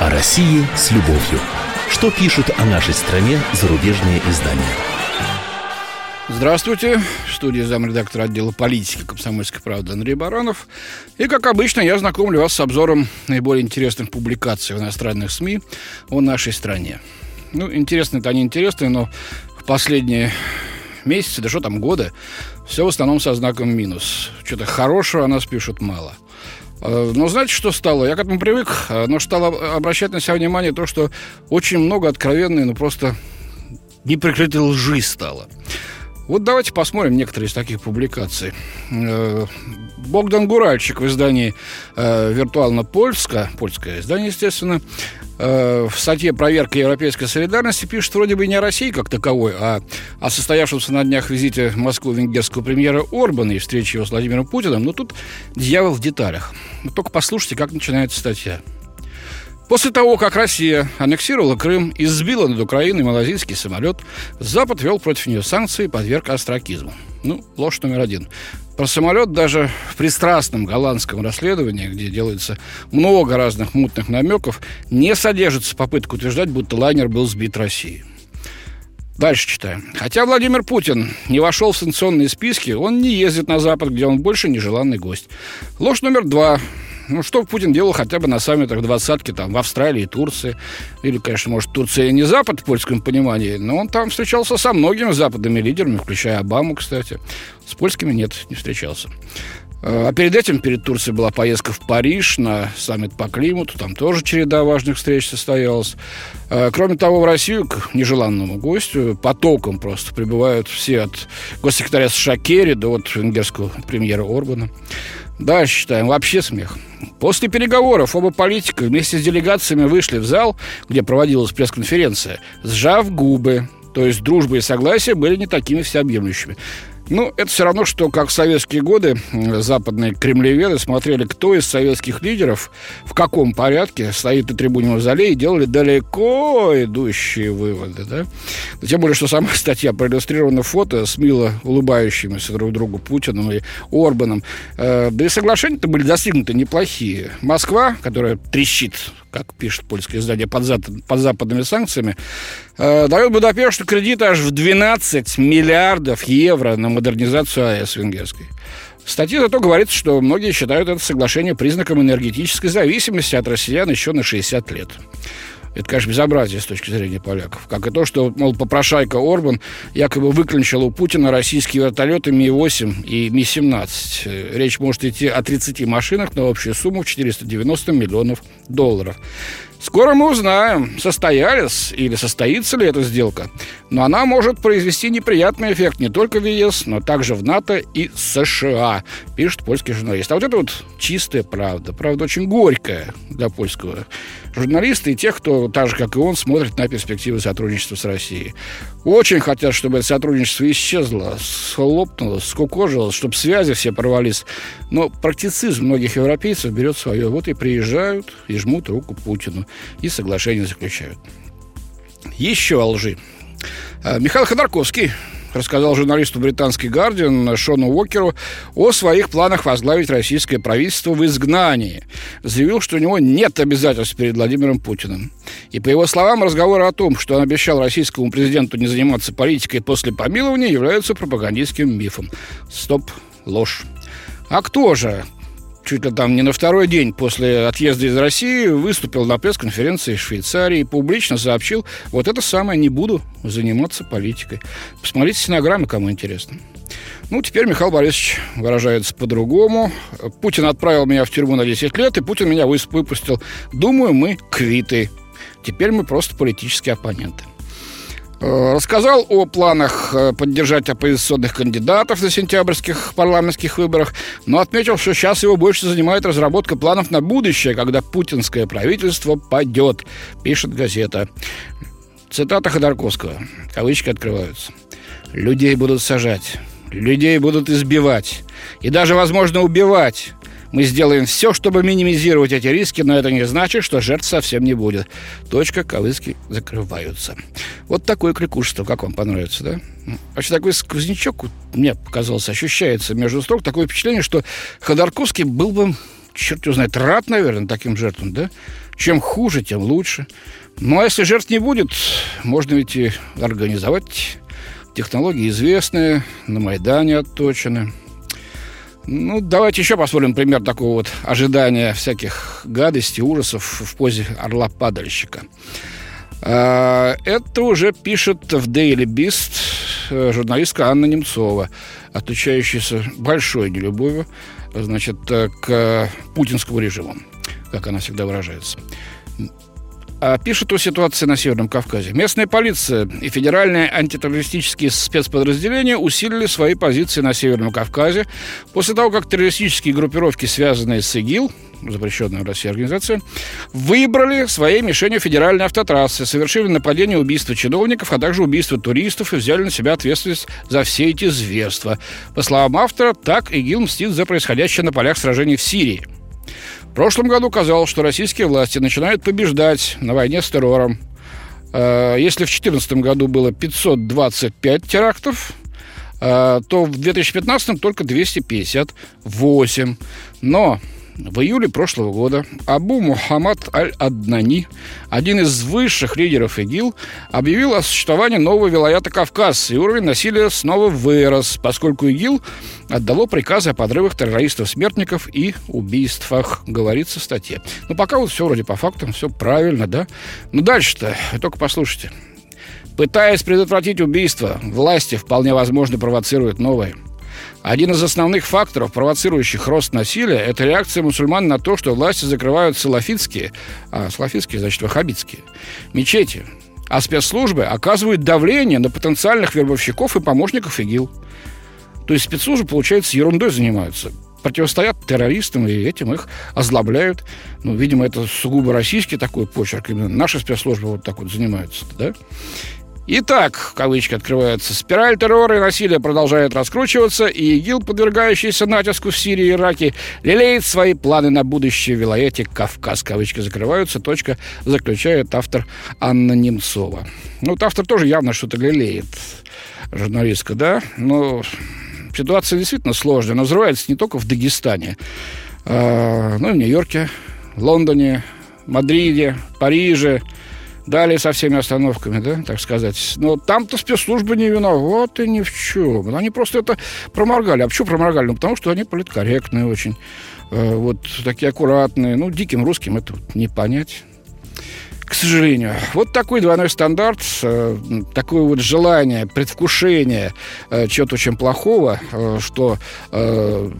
О России с любовью. Что пишут о нашей стране зарубежные издания? Здравствуйте. В студии замредактора отдела политики комсомольской правды Андрей Баранов. И, как обычно, я знакомлю вас с обзором наиболее интересных публикаций в иностранных СМИ о нашей стране. Ну, интересно это они интересные, но в последние месяцы, да что там, годы, все в основном со знаком минус. Что-то хорошего о нас пишут мало. А, но знаете, что стало? Я к этому привык, а, но стало обращать на себя внимание то, что очень много откровенной, ну просто неприкрытой лжи стало. Вот давайте посмотрим некоторые из таких публикаций. Э, Богдан Гуральчик в издании э, «Виртуально Польска», польское издание, естественно, э, в статье «Проверка европейской солидарности» пишет вроде бы не о России как таковой, а о состоявшемся на днях визите в Москву венгерского премьера Орбана и встрече его с Владимиром Путиным. Но тут дьявол в деталях. Но только послушайте, как начинается статья. После того, как Россия аннексировала Крым и сбила над Украиной малазийский самолет, Запад вел против нее санкции и подверг астракизму. Ну, ложь номер один. Про самолет даже в пристрастном голландском расследовании, где делается много разных мутных намеков, не содержится попытка утверждать, будто лайнер был сбит Россией. Дальше читаем. Хотя Владимир Путин не вошел в санкционные списки, он не ездит на Запад, где он больше нежеланный гость. Ложь номер два. Ну, что Путин делал хотя бы на саммитах двадцатки, там, в Австралии Турции. Или, конечно, может, Турция не Запад в польском понимании, но он там встречался со многими западными лидерами, включая Обаму, кстати. С польскими нет, не встречался. А перед этим, перед Турцией была поездка в Париж на саммит по климату. Там тоже череда важных встреч состоялась. А, кроме того, в Россию к нежеланному гостю потоком просто прибывают все от госсекретаря США Керри до вот венгерского премьера Орбана. Дальше читаем. Вообще смех. После переговоров оба политика вместе с делегациями вышли в зал, где проводилась пресс-конференция, сжав губы. То есть дружба и согласие были не такими всеобъемлющими. Ну, это все равно, что как в советские годы западные кремлеведы смотрели, кто из советских лидеров в каком порядке стоит на трибуне Мавзолея и делали далеко идущие выводы, да? Тем более, что сама статья проиллюстрирована фото с мило улыбающимися друг другу Путиным и Орбаном. Э, да и соглашения-то были достигнуты неплохие. Москва, которая трещит как пишет польское издание, под, за, под западными санкциями, э, дает Будапешту кредит аж в 12 миллиардов евро на модернизацию АЭС венгерской. В статье зато говорится, что многие считают это соглашение признаком энергетической зависимости от россиян еще на 60 лет. Это, конечно, безобразие с точки зрения поляков. Как и то, что, мол, попрошайка Орбан якобы выклинчил у Путина российские вертолеты Ми-8 и Ми-17. Речь может идти о 30 машинах на общую сумму в 490 миллионов долларов. Скоро мы узнаем, состоялись или состоится ли эта сделка. Но она может произвести неприятный эффект не только в ЕС, но также в НАТО и США, пишет польский журналист. А вот это вот чистая правда. Правда очень горькая для польского журналиста и тех, кто так же, как и он, смотрит на перспективы сотрудничества с Россией. Очень хотят, чтобы это сотрудничество исчезло, схлопнуло, скукожилось, чтобы связи все порвались. Но практицизм многих европейцев берет свое. Вот и приезжают и жмут руку Путину и соглашение заключают. Еще о лжи. А, Михаил Ходорковский рассказал журналисту британский «Гардиан» Шону Уокеру о своих планах возглавить российское правительство в изгнании. Заявил, что у него нет обязательств перед Владимиром Путиным. И, по его словам, разговоры о том, что он обещал российскому президенту не заниматься политикой после помилования, являются пропагандистским мифом. Стоп, ложь. А кто же чуть ли там не на второй день после отъезда из России выступил на пресс-конференции в Швейцарии и публично сообщил, вот это самое, не буду заниматься политикой. Посмотрите стенограммы, кому интересно. Ну, теперь Михаил Борисович выражается по-другому. Путин отправил меня в тюрьму на 10 лет, и Путин меня выпустил. Думаю, мы квиты. Теперь мы просто политические оппоненты. Э, рассказал о планах э, поддержать оппозиционных кандидатов на сентябрьских парламентских выборах, но отметил, что сейчас его больше занимает разработка планов на будущее, когда путинское правительство падет, пишет газета. Цитата Ходорковского. Кавычки открываются. «Людей будут сажать, людей будут избивать и даже, возможно, убивать. Мы сделаем все, чтобы минимизировать эти риски, но это не значит, что жертв совсем не будет. Точка, кавычки закрываются. Вот такое кликушество. Как вам понравится, да? Вообще такой сквознячок, мне показалось, ощущается между строк. Такое впечатление, что Ходорковский был бы черт его знает, рад, наверное, таким жертвам, да? Чем хуже, тем лучше. Ну, а если жертв не будет, можно ведь и организовать. Технологии известные, на Майдане отточены. Ну, давайте еще посмотрим пример такого вот ожидания всяких гадостей, ужасов в позе орла-падальщика. А, это уже пишет в Daily Beast э, журналистка Анна Немцова, отличающаяся большой нелюбовью значит, э, к путинскому режиму, как она всегда выражается. А пишет о ситуации на Северном Кавказе. Местная полиция и федеральные антитеррористические спецподразделения усилили свои позиции на Северном Кавказе после того, как террористические группировки, связанные с ИГИЛ, запрещенная в России организация, выбрали своей мишенью федеральные автотрассы, совершили нападение убийства чиновников, а также убийство туристов и взяли на себя ответственность за все эти зверства. По словам автора, так ИГИЛ мстит за происходящее на полях сражений в Сирии – в прошлом году казалось, что российские власти начинают побеждать на войне с террором. Э, если в 2014 году было 525 терактов, э, то в 2015 только 258. Но в июле прошлого года Абу Мухаммад Аль-Аднани, один из высших лидеров ИГИЛ, объявил о существовании нового вилаята Кавказ, и уровень насилия снова вырос, поскольку ИГИЛ отдало приказы о подрывах террористов-смертников и убийствах, говорится в статье. Ну, пока вот все вроде по фактам, все правильно, да? Ну, дальше-то, только послушайте. Пытаясь предотвратить убийство, власти вполне возможно провоцируют новые – один из основных факторов, провоцирующих рост насилия, это реакция мусульман на то, что власти закрывают салафитские, а салафитские, значит, ваххабитские, мечети, а спецслужбы оказывают давление на потенциальных вербовщиков и помощников ИГИЛ. То есть спецслужбы, получается, ерундой занимаются противостоят террористам, и этим их озлобляют. Ну, видимо, это сугубо российский такой почерк. Именно наши спецслужбы вот так вот занимаются, да? Итак, кавычки открываются, спираль террора и насилия продолжает раскручиваться, и ИГИЛ, подвергающийся натиску в Сирии и Ираке, лелеет свои планы на будущее в вилаяте Кавказ. Кавычки закрываются, точка заключает автор Анна Немцова. Ну, вот автор тоже явно что-то лелеет, журналистка, да? Но ситуация действительно сложная, но взрывается не только в Дагестане, а, но и в Нью-Йорке, Лондоне, Мадриде, Париже, Далее со всеми остановками, да, так сказать. Но там-то спецслужбы не виноваты ни в чем. Они просто это проморгали. А почему проморгали? Ну, потому что они политкорректные очень. Э, вот такие аккуратные. Ну, диким русским это не понять к сожалению. Вот такой двойной стандарт, э, такое вот желание, предвкушение э, чего-то очень плохого, э, что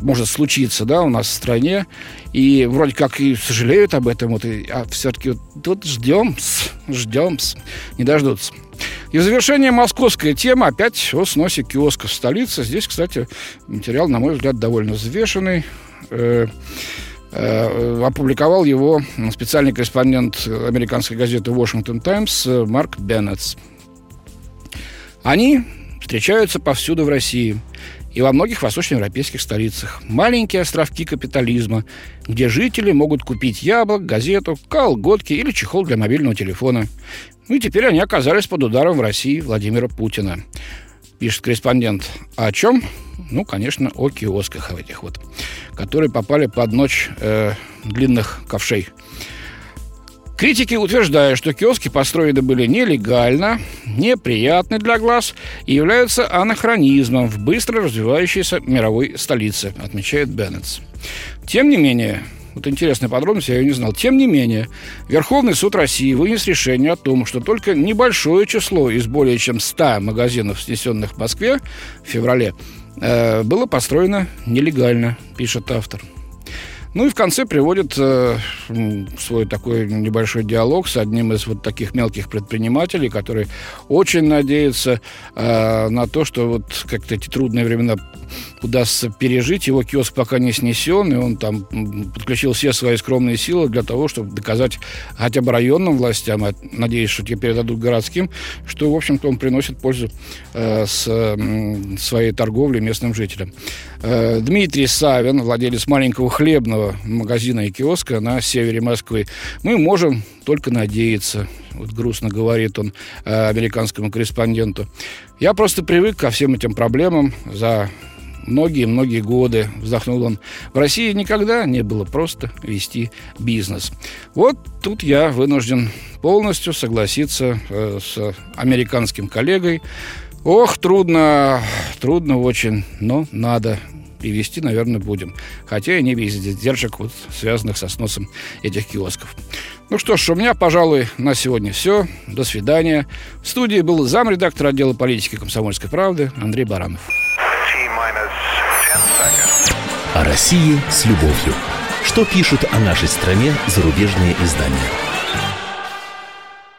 может случиться да, у нас в стране. И вроде как и сожалеют об этом, вот, а все-таки вот, вот ждем, ждем, не дождутся. И в завершение московская тема опять о сносе киоска в столице. Здесь, кстати, материал, на мой взгляд, довольно взвешенный. Э, опубликовал его специальный корреспондент американской газеты «Вашингтон Таймс» Марк Беннетс. Они встречаются повсюду в России и во многих восточноевропейских столицах. Маленькие островки капитализма, где жители могут купить яблок, газету, колготки или чехол для мобильного телефона. Ну и теперь они оказались под ударом в России Владимира Путина. Пишет корреспондент. А о чем? Ну, конечно, о киосках этих вот, которые попали под ночь э, длинных ковшей. Критики утверждают, что киоски построены были нелегально, неприятны для глаз и являются анахронизмом в быстро развивающейся мировой столице, отмечает Беннетс. Тем не менее, вот интересная подробность, я ее не знал. Тем не менее, Верховный суд России вынес решение о том, что только небольшое число из более чем 100 магазинов, снесенных в Москве в феврале, э, было построено нелегально, пишет автор. Ну и в конце приводит э, свой такой небольшой диалог с одним из вот таких мелких предпринимателей, который очень надеется э, на то, что вот как-то эти трудные времена удастся пережить. Его киоск пока не снесен, и он там подключил все свои скромные силы для того, чтобы доказать хотя бы районным властям, а надеюсь, что те передадут городским, что, в общем-то, он приносит пользу э, с э, своей торговлей местным жителям. Э, Дмитрий Савин, владелец маленького хлебного магазина и киоска на севере Москвы, мы можем только надеяться, вот грустно говорит он э, американскому корреспонденту. Я просто привык ко всем этим проблемам за многие-многие годы, вздохнул он, в России никогда не было просто вести бизнес. Вот тут я вынужден полностью согласиться э, с американским коллегой. Ох, трудно, трудно очень, но надо и вести, наверное, будем. Хотя и не без издержек, вот, связанных со сносом этих киосков. Ну что ж, у меня, пожалуй, на сегодня все. До свидания. В студии был замредактор отдела политики комсомольской правды Андрей Баранов. О России с любовью. Что пишут о нашей стране зарубежные издания?